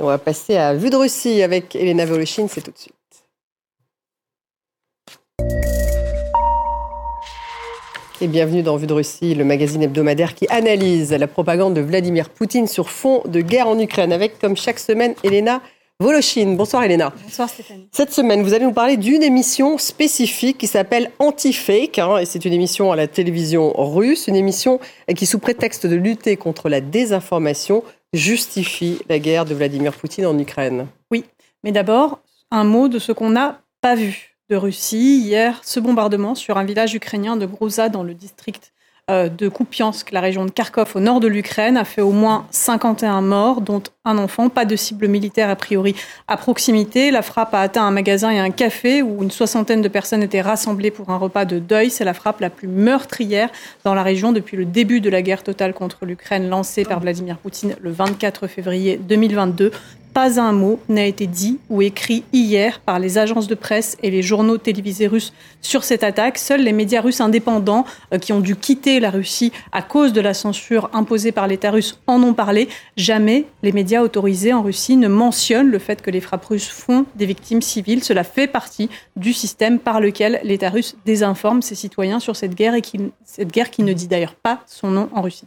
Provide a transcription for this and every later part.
On va passer à Vue de Russie avec Elena Voloshin, c'est tout de suite. Et bienvenue dans Vue de Russie, le magazine hebdomadaire qui analyse la propagande de Vladimir Poutine sur fond de guerre en Ukraine, avec comme chaque semaine Elena Voloshin. Bonsoir Elena. Bonsoir Stéphanie. Cette semaine, vous allez nous parler d'une émission spécifique qui s'appelle Anti-Fake, hein, et c'est une émission à la télévision russe, une émission qui, sous prétexte de lutter contre la désinformation, justifie la guerre de Vladimir Poutine en Ukraine. Oui, mais d'abord, un mot de ce qu'on n'a pas vu de Russie. Hier, ce bombardement sur un village ukrainien de Grouza dans le district de Kupiansk, la région de Kharkov au nord de l'Ukraine, a fait au moins 51 morts, dont un enfant. Pas de cible militaire a priori à proximité. La frappe a atteint un magasin et un café où une soixantaine de personnes étaient rassemblées pour un repas de deuil. C'est la frappe la plus meurtrière dans la région depuis le début de la guerre totale contre l'Ukraine lancée par Vladimir Poutine le 24 février 2022. Pas un mot n'a été dit ou écrit hier par les agences de presse et les journaux télévisés russes sur cette attaque. Seuls les médias russes indépendants euh, qui ont dû quitter la Russie à cause de la censure imposée par l'État russe en ont parlé. Jamais les médias autorisés en Russie ne mentionnent le fait que les frappes russes font des victimes civiles. Cela fait partie du système par lequel l'État russe désinforme ses citoyens sur cette guerre et qui, cette guerre qui ne dit d'ailleurs pas son nom en Russie.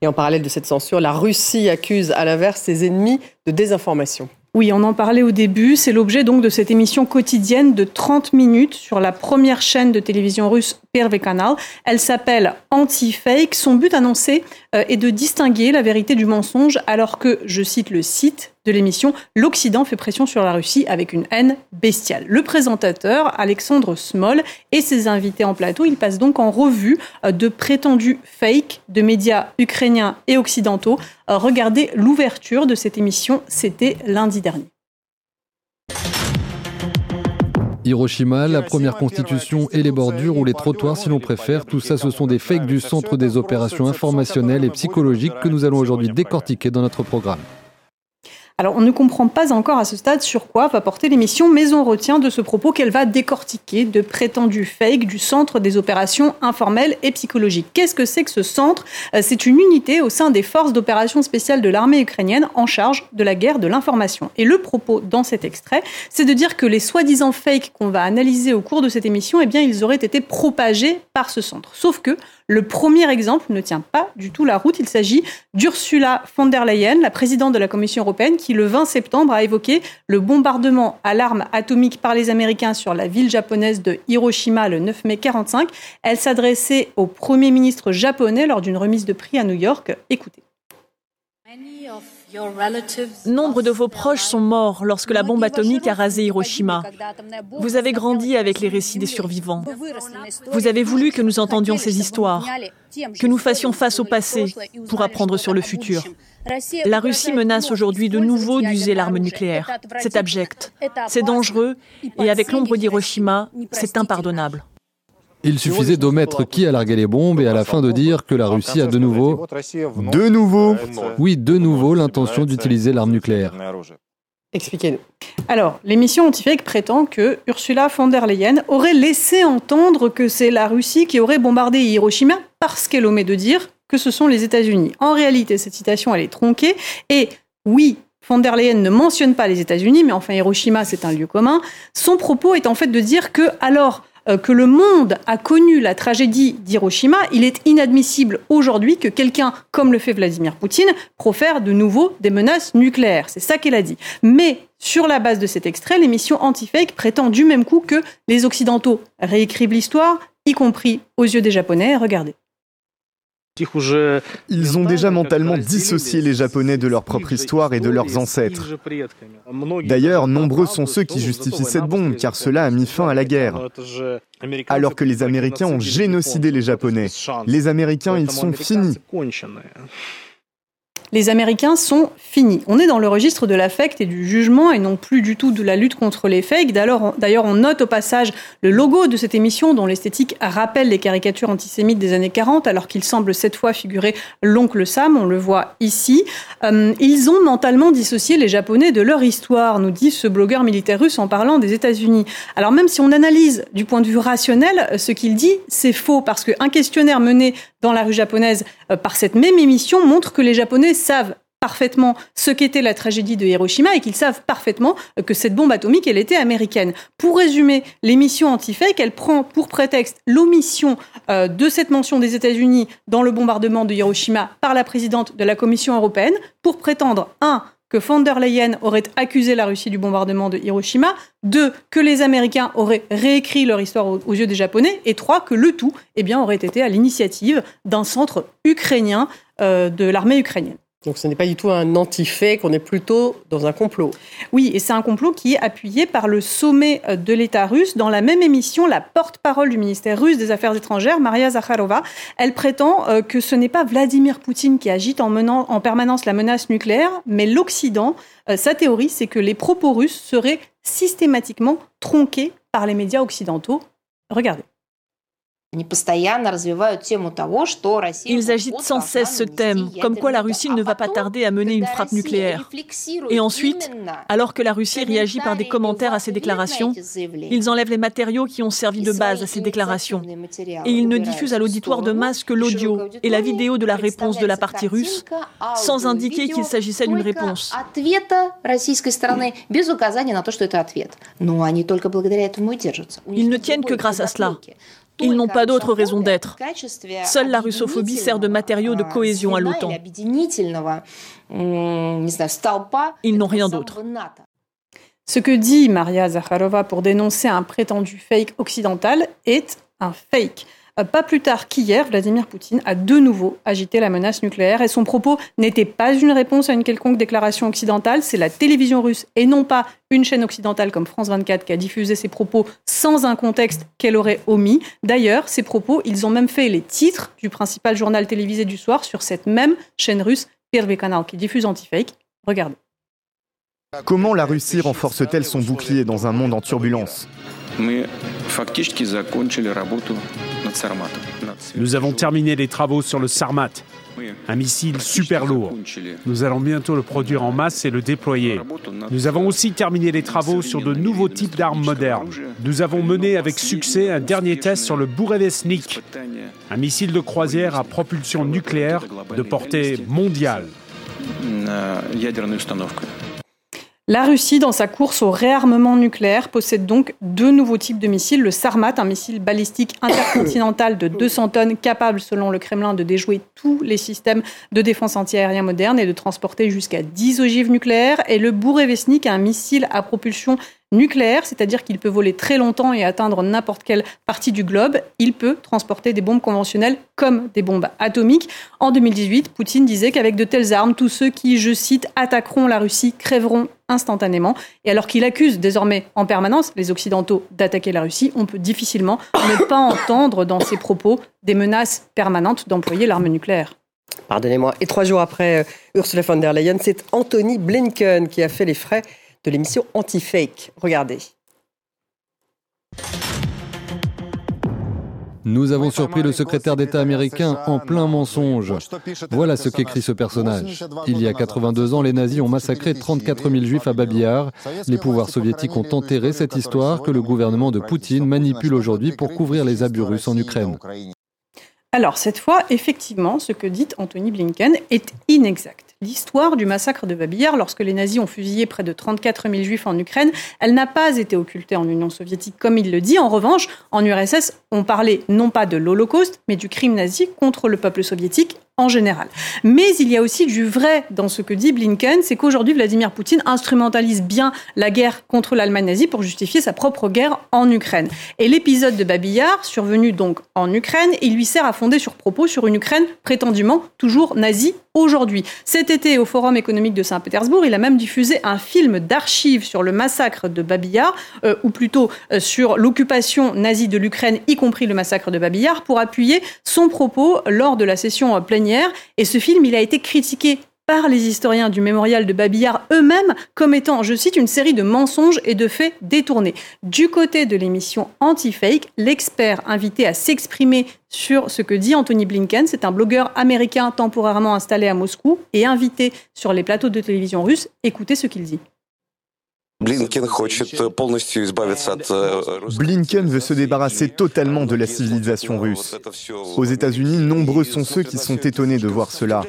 Et en parallèle de cette censure, la Russie accuse à l'inverse ses ennemis de désinformation. Oui, on en parlait au début. C'est l'objet donc de cette émission quotidienne de 30 minutes sur la première chaîne de télévision russe Elle s'appelle Anti-Fake. Son but annoncé euh, est de distinguer la vérité du mensonge alors que, je cite le site de l'émission, l'Occident fait pression sur la Russie avec une haine bestiale. Le présentateur, Alexandre Smol, et ses invités en plateau, ils passent donc en revue euh, de prétendus fakes de médias ukrainiens et occidentaux. Euh, regardez l'ouverture de cette émission, c'était lundi dernier. Hiroshima, la première constitution et les bordures ou les trottoirs si l'on préfère, tout ça ce sont des fakes du centre des opérations informationnelles et psychologiques que nous allons aujourd'hui décortiquer dans notre programme. Alors, on ne comprend pas encore à ce stade sur quoi va porter l'émission, mais on retient de ce propos qu'elle va décortiquer de prétendus fakes du Centre des opérations informelles et psychologiques. Qu'est-ce que c'est que ce centre? Euh, C'est une unité au sein des forces d'opération spéciales de l'armée ukrainienne en charge de la guerre de l'information. Et le propos dans cet extrait, c'est de dire que les soi-disant fakes qu'on va analyser au cours de cette émission, eh bien, ils auraient été propagés par ce centre. Sauf que le premier exemple ne tient pas du tout la route. Il s'agit d'Ursula von der Leyen, la présidente de la Commission européenne, le 20 septembre a évoqué le bombardement à l'arme atomique par les Américains sur la ville japonaise de Hiroshima le 9 mai 1945. Elle s'adressait au Premier ministre japonais lors d'une remise de prix à New York. Écoutez. Nombre de vos proches sont morts lorsque la bombe atomique a rasé Hiroshima. Vous avez grandi avec les récits des survivants. Vous avez voulu que nous entendions ces histoires, que nous fassions face au passé pour apprendre sur le futur. La Russie menace aujourd'hui de nouveau d'user l'arme nucléaire. C'est abject, c'est dangereux et avec l'ombre d'Hiroshima, c'est impardonnable. Il suffisait d'omettre qui a largué les bombes et à la fin de dire que la Russie a de nouveau, de nouveau, oui, de nouveau l'intention d'utiliser l'arme nucléaire. Expliquez-nous. Alors, l'émission Antifake prétend que Ursula von der Leyen aurait laissé entendre que c'est la Russie qui aurait bombardé Hiroshima parce qu'elle omet de dire que ce sont les États-Unis. En réalité, cette citation, elle est tronquée. Et oui, von der Leyen ne mentionne pas les États-Unis, mais enfin, Hiroshima, c'est un lieu commun. Son propos est en fait de dire que, alors, que le monde a connu la tragédie d'Hiroshima, il est inadmissible aujourd'hui que quelqu'un, comme le fait Vladimir Poutine, profère de nouveau des menaces nucléaires. C'est ça qu'elle a dit. Mais sur la base de cet extrait, l'émission Antifake prétend du même coup que les Occidentaux réécrivent l'histoire, y compris aux yeux des Japonais. Regardez. Ils ont déjà mentalement dissocié les Japonais de leur propre histoire et de leurs ancêtres. D'ailleurs, nombreux sont ceux qui justifient cette bombe, car cela a mis fin à la guerre. Alors que les Américains ont génocidé les Japonais. Les Américains, ils sont finis les Américains sont finis. On est dans le registre de l'affect et du jugement et non plus du tout de la lutte contre les fakes. D'ailleurs, on note au passage le logo de cette émission dont l'esthétique rappelle les caricatures antisémites des années 40 alors qu'il semble cette fois figurer l'oncle Sam, on le voit ici. Euh, ils ont mentalement dissocié les Japonais de leur histoire, nous dit ce blogueur militaire russe en parlant des États-Unis. Alors même si on analyse du point de vue rationnel ce qu'il dit, c'est faux parce qu'un questionnaire mené dans la rue japonaise euh, par cette même émission montre que les Japonais savent parfaitement ce qu'était la tragédie de Hiroshima et qu'ils savent parfaitement que cette bombe atomique, elle était américaine. Pour résumer, l'émission anti-fake, elle prend pour prétexte l'omission euh, de cette mention des États-Unis dans le bombardement de Hiroshima par la présidente de la Commission européenne pour prétendre, un, que von der Leyen aurait accusé la Russie du bombardement de Hiroshima, deux, que les Américains auraient réécrit leur histoire aux, yeux des Japonais, et trois, que le tout eh bien, aurait été à l'initiative d'un centre ukrainien euh, de l'armée ukrainienne. Donc ce n'est pas du tout un anti-fake, on est plutôt dans un complot. Oui, et c'est un complot qui est appuyé par le sommet euh, de l'État russe. Dans la même émission, la porte-parole du ministère russe des Affaires étrangères, Maria Zakharova, elle prétend euh, que ce n'est pas Vladimir Poutine qui agite en, menant, en permanence la menace nucléaire, mais l'Occident. Euh, sa théorie, c'est que les propos russes seraient systématiquement tronqués par les médias occidentaux. Regardez. Ils agitent sans cesse ce thème, comme quoi la Russie ne va pas tarder à mener une frappe nucléaire. Et ensuite, alors que la Russie réagit par des commentaires à ces déclarations, ils enlèvent les matériaux qui ont servi de base à ces déclarations. Et ils ne diffusent à l'auditoire de masse que l'audio et la vidéo de la réponse de la partie russe, sans indiquer qu'il s'agissait d'une réponse. Ils ne tiennent que grâce à cela. Ils n'ont pas d'autre raison d'être. Seule la russophobie sert de matériau de cohésion à l'OTAN. Ils n'ont rien d'autre. Ce que dit Maria Zakharova pour dénoncer un prétendu fake occidental est un fake. Euh, pas plus tard qu'hier, Vladimir Poutine a de nouveau agité la menace nucléaire et son propos n'était pas une réponse à une quelconque déclaration occidentale, c'est la télévision russe et non pas une chaîne occidentale comme France 24 qui a diffusé ses propos sans un contexte qu'elle aurait omis. D'ailleurs, ces propos, ils ont même fait les titres du principal journal télévisé du soir sur cette même chaîne russe, Первый Canal, qui diffuse anti-fake. Regardez. Comment la Russie renforce-t-elle son bouclier dans un monde en turbulence Nous avons terminé les travaux sur le Sarmat, un missile super lourd. Nous allons bientôt le produire en masse et le déployer. Nous avons aussi terminé les travaux sur de nouveaux types d'armes modernes. Nous avons mené avec succès un dernier test sur le Burevestnik, un missile de croisière à propulsion nucléaire de portée mondiale. La Russie, dans sa course au réarmement nucléaire, possède donc deux nouveaux types de missiles. Le Sarmat, un missile balistique intercontinental de 200 tonnes, capable, selon le Kremlin, de déjouer tous les systèmes de défense antiaérien modernes et de transporter jusqu'à 10 ogives nucléaires. Et le Bourevesnik, un missile à propulsion nucléaire, c'est-à-dire qu'il peut voler très longtemps et atteindre n'importe quelle partie du globe. Il peut transporter des bombes conventionnelles comme des bombes atomiques. En 2018, Poutine disait qu'avec de telles armes, tous ceux qui, je cite, attaqueront la Russie crèveront instantanément. Et alors qu'il accuse désormais en permanence les Occidentaux d'attaquer la Russie, on peut difficilement ne pas entendre dans ses propos des menaces permanentes d'employer l'arme nucléaire. Pardonnez-moi. Et trois jours après euh, Ursula von der Leyen, c'est Anthony Blinken qui a fait les frais de l'émission Anti-Fake. Regardez. Nous avons surpris le secrétaire d'État américain en plein mensonge. Voilà ce qu'écrit ce personnage. Il y a 82 ans, les nazis ont massacré 34 000 juifs à Babillard. Les pouvoirs soviétiques ont enterré cette histoire que le gouvernement de Poutine manipule aujourd'hui pour couvrir les abus russes en Ukraine. Alors, cette fois, effectivement, ce que dit Anthony Blinken est inexact l'histoire du massacre de Babillard, lorsque les nazis ont fusillé près de 34 000 juifs en Ukraine, elle n'a pas été occultée en Union soviétique, comme il le dit. En revanche, en URSS, on parlait non pas de l'Holocauste, mais du crime nazi contre le peuple soviétique en général. Mais il y a aussi du vrai dans ce que dit Blinken, c'est qu'aujourd'hui Vladimir Poutine instrumentalise bien la guerre contre l'Allemagne nazie pour justifier sa propre guerre en Ukraine. Et l'épisode de Babillard, survenu donc en Ukraine, il lui sert à fonder sur propos sur une Ukraine prétendument toujours nazie aujourd'hui. Cet été, au Forum économique de Saint-Pétersbourg, il a même diffusé un film d'archives sur le massacre de Babillard, euh, ou plutôt euh, sur l'occupation nazie de l'Ukraine, y compris le massacre de Babillard, pour appuyer son propos lors de la session plénière. Et ce film, il a été critiqué par les historiens du mémorial de Babillard eux-mêmes comme étant, je cite, une série de mensonges et de faits détournés. Du côté de l'émission Anti-Fake, l'expert invité à s'exprimer sur ce que dit Anthony Blinken, c'est un blogueur américain temporairement installé à Moscou et invité sur les plateaux de télévision russes. Écoutez ce qu'il dit. Blinken veut se débarrasser totalement de la civilisation russe. Aux États-Unis, nombreux sont ceux qui sont étonnés de voir cela.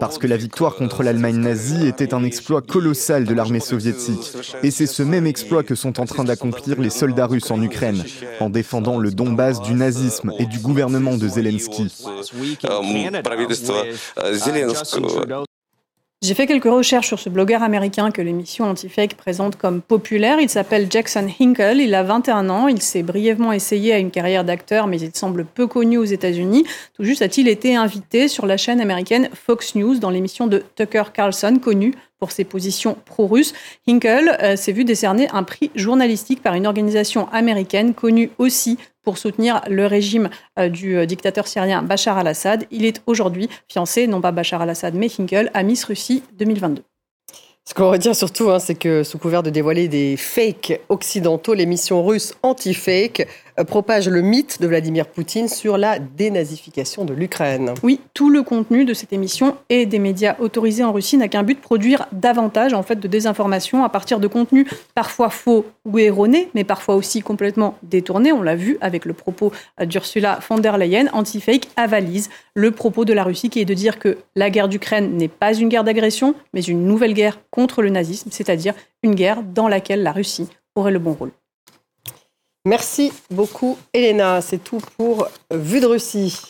Parce que la victoire contre l'Allemagne nazie était un exploit colossal de l'armée soviétique. Et c'est ce même exploit que sont en train d'accomplir les soldats russes en Ukraine, en défendant le Donbass du nazisme et du gouvernement de Zelensky. J'ai fait quelques recherches sur ce blogueur américain que l'émission Antifake présente comme populaire. Il s'appelle Jackson Hinkle, il a 21 ans, il s'est brièvement essayé à une carrière d'acteur, mais il semble peu connu aux États-Unis. Tout juste a-t-il été invité sur la chaîne américaine Fox News dans l'émission de Tucker Carlson, connu pour ses positions pro-russes. Hinkle euh, s'est vu décerner un prix journalistique par une organisation américaine connue aussi pour soutenir le régime euh, du euh, dictateur syrien Bachar al-Assad. Il est aujourd'hui fiancé, non pas Bachar al-Assad, mais Hinkle, à Miss Russie 2022. Ce qu'on retient surtout, hein, c'est que sous couvert de dévoiler des fakes occidentaux, l'émission russe anti-fake euh, propage le mythe de Vladimir Poutine sur la dénazification de l'Ukraine. Oui, tout le contenu de cette émission et des médias autorisés en Russie n'a qu'un but, produire davantage en fait de désinformation à partir de contenus parfois faux ou erronés, mais parfois aussi complètement détournés. On l'a vu avec le propos d'Ursula von der Leyen, anti-fake avalise le propos de la Russie qui est de dire que la guerre d'Ukraine n'est pas une guerre d'agression, mais une nouvelle guerre contre le nazisme, c'est-à-dire une guerre dans laquelle la Russie aurait le bon rôle. Merci beaucoup, Elena. C'est tout pour Vue de Russie.